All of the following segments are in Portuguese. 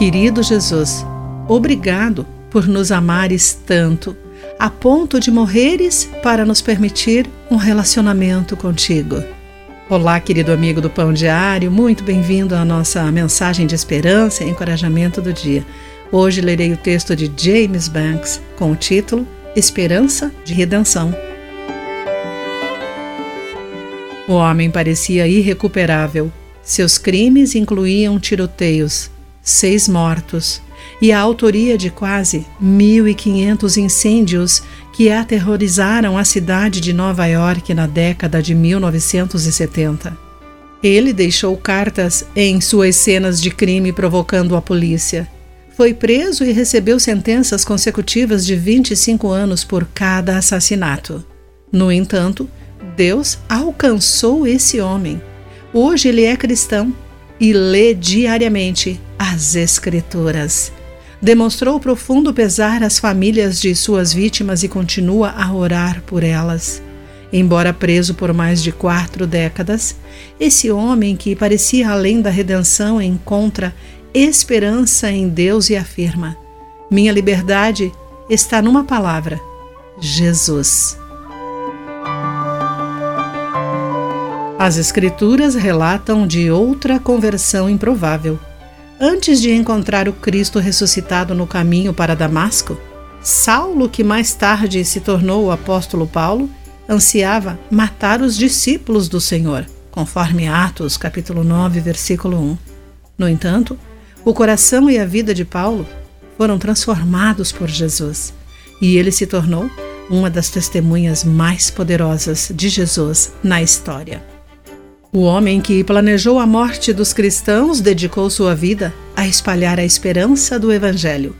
Querido Jesus, obrigado por nos amares tanto, a ponto de morreres para nos permitir um relacionamento contigo. Olá, querido amigo do Pão Diário, muito bem-vindo à nossa mensagem de esperança e encorajamento do dia. Hoje lerei o texto de James Banks com o título Esperança de Redenção. O homem parecia irrecuperável. Seus crimes incluíam tiroteios, seis mortos e a autoria de quase 1.500 incêndios que aterrorizaram a cidade de Nova York na década de 1970. Ele deixou cartas em suas cenas de crime provocando a polícia. Foi preso e recebeu sentenças consecutivas de 25 anos por cada assassinato. No entanto, Deus alcançou esse homem. Hoje ele é cristão e lê diariamente as Escrituras. Demonstrou profundo pesar às famílias de suas vítimas e continua a orar por elas. Embora preso por mais de quatro décadas, esse homem que parecia além da redenção encontra esperança em Deus e afirma: Minha liberdade está numa palavra: Jesus. As Escrituras relatam de outra conversão improvável. Antes de encontrar o Cristo ressuscitado no caminho para Damasco, Saulo, que mais tarde se tornou o apóstolo Paulo, ansiava matar os discípulos do Senhor, conforme Atos capítulo 9, versículo 1. No entanto, o coração e a vida de Paulo foram transformados por Jesus, e ele se tornou uma das testemunhas mais poderosas de Jesus na história. O homem que planejou a morte dos cristãos dedicou sua vida a espalhar a esperança do Evangelho.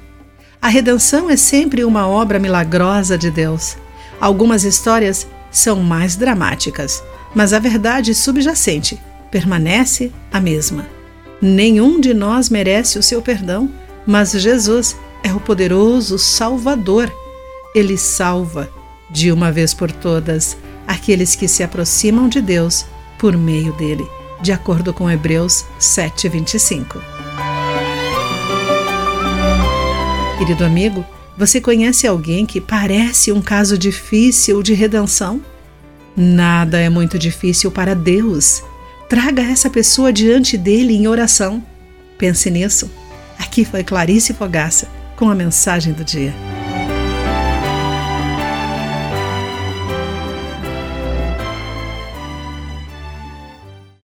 A redenção é sempre uma obra milagrosa de Deus. Algumas histórias são mais dramáticas, mas a verdade subjacente permanece a mesma. Nenhum de nós merece o seu perdão, mas Jesus é o poderoso Salvador. Ele salva, de uma vez por todas, aqueles que se aproximam de Deus por meio dele, de acordo com Hebreus 7:25. Querido amigo, você conhece alguém que parece um caso difícil de redenção? Nada é muito difícil para Deus. Traga essa pessoa diante dele em oração. Pense nisso. Aqui foi Clarice Fogaça com a mensagem do dia.